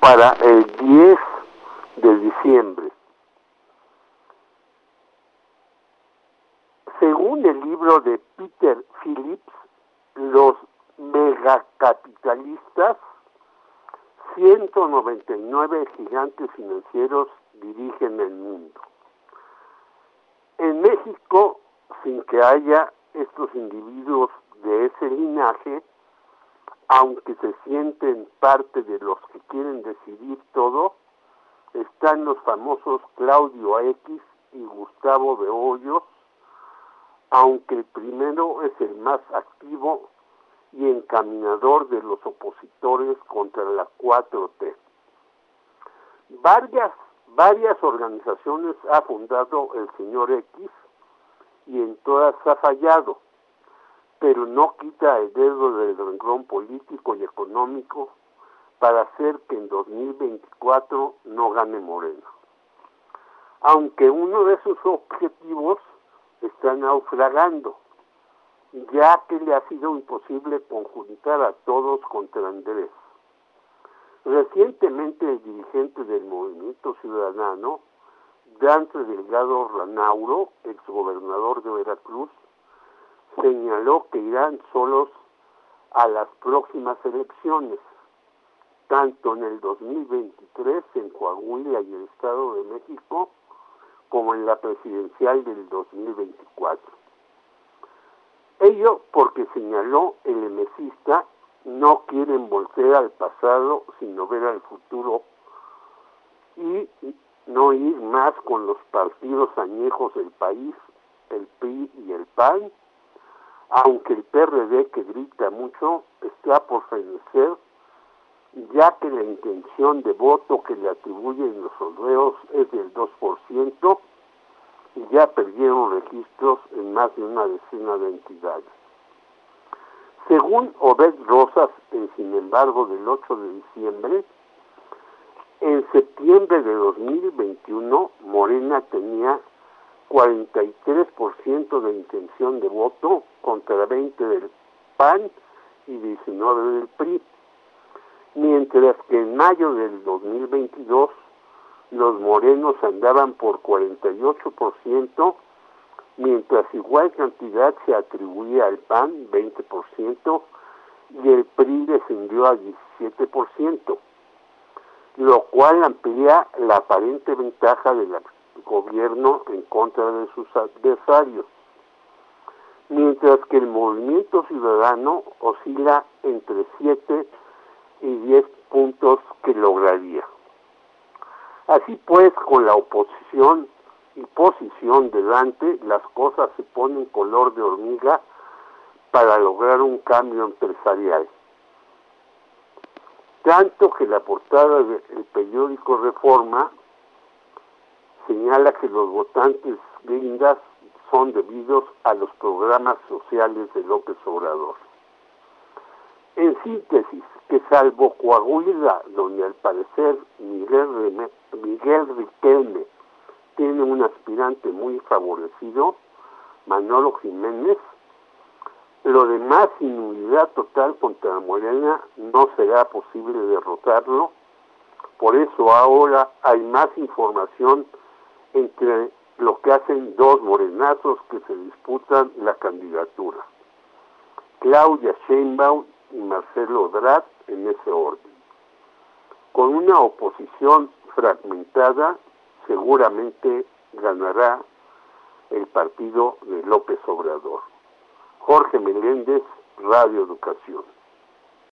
para el 10 de diciembre. Según el libro de Peter Phillips, los megacapitalistas, 199 gigantes financieros dirigen el mundo. En México, sin que haya estos individuos de ese linaje, aunque se sienten parte de los que quieren decidir todo, están los famosos Claudio X y Gustavo de Hoyos, aunque el primero es el más activo y encaminador de los opositores contra la 4T. Varias, varias organizaciones ha fundado el señor X y en todas ha fallado, pero no quita el dedo del renglón político y económico para hacer que en 2024 no gane Moreno. Aunque uno de sus objetivos está naufragando, ya que le ha sido imposible conjuntar a todos contra Andrés. Recientemente el dirigente del Movimiento Ciudadano, Dante Delgado Ranauro, exgobernador de Veracruz, señaló que irán solos a las próximas elecciones, tanto en el 2023 en Coahuila y el Estado de México, como en la presidencial del 2024. Ello porque señaló el emesista no quieren volver al pasado sino ver al futuro y no ir más con los partidos añejos del país, el PRI y el PAN, aunque el PRD que grita mucho está por fenecer, ya que la intención de voto que le atribuyen los sondeos es del 2% y ya perdieron registros en más de una decena de entidades. Según Obed Rosas, en sin embargo, del 8 de diciembre, en septiembre de 2021 Morena tenía 43% de intención de voto contra 20 del PAN y 19 del PRI, mientras que en mayo del 2022 los morenos andaban por 48%, mientras igual cantidad se atribuía al PAN, 20%, y el PRI descendió a 17%, lo cual amplía la aparente ventaja del gobierno en contra de sus adversarios, mientras que el movimiento ciudadano oscila entre 7 y 10 puntos que lograría. Así pues, con la oposición y posición delante, las cosas se ponen color de hormiga para lograr un cambio empresarial. Tanto que la portada del periódico Reforma señala que los votantes gringas son debidos a los programas sociales de López Obrador. En síntesis, que salvo Coahuila, donde al parecer Miguel, Miguel Riquelme tiene un aspirante muy favorecido, Manolo Jiménez, lo demás, sin unidad total contra Morena, no será posible derrotarlo. Por eso ahora hay más información entre lo que hacen dos morenazos que se disputan la candidatura. Claudia Sheinbaum y Marcelo Drat en ese orden. Con una oposición fragmentada, seguramente ganará el partido de López Obrador. Jorge Meléndez, Radio Educación.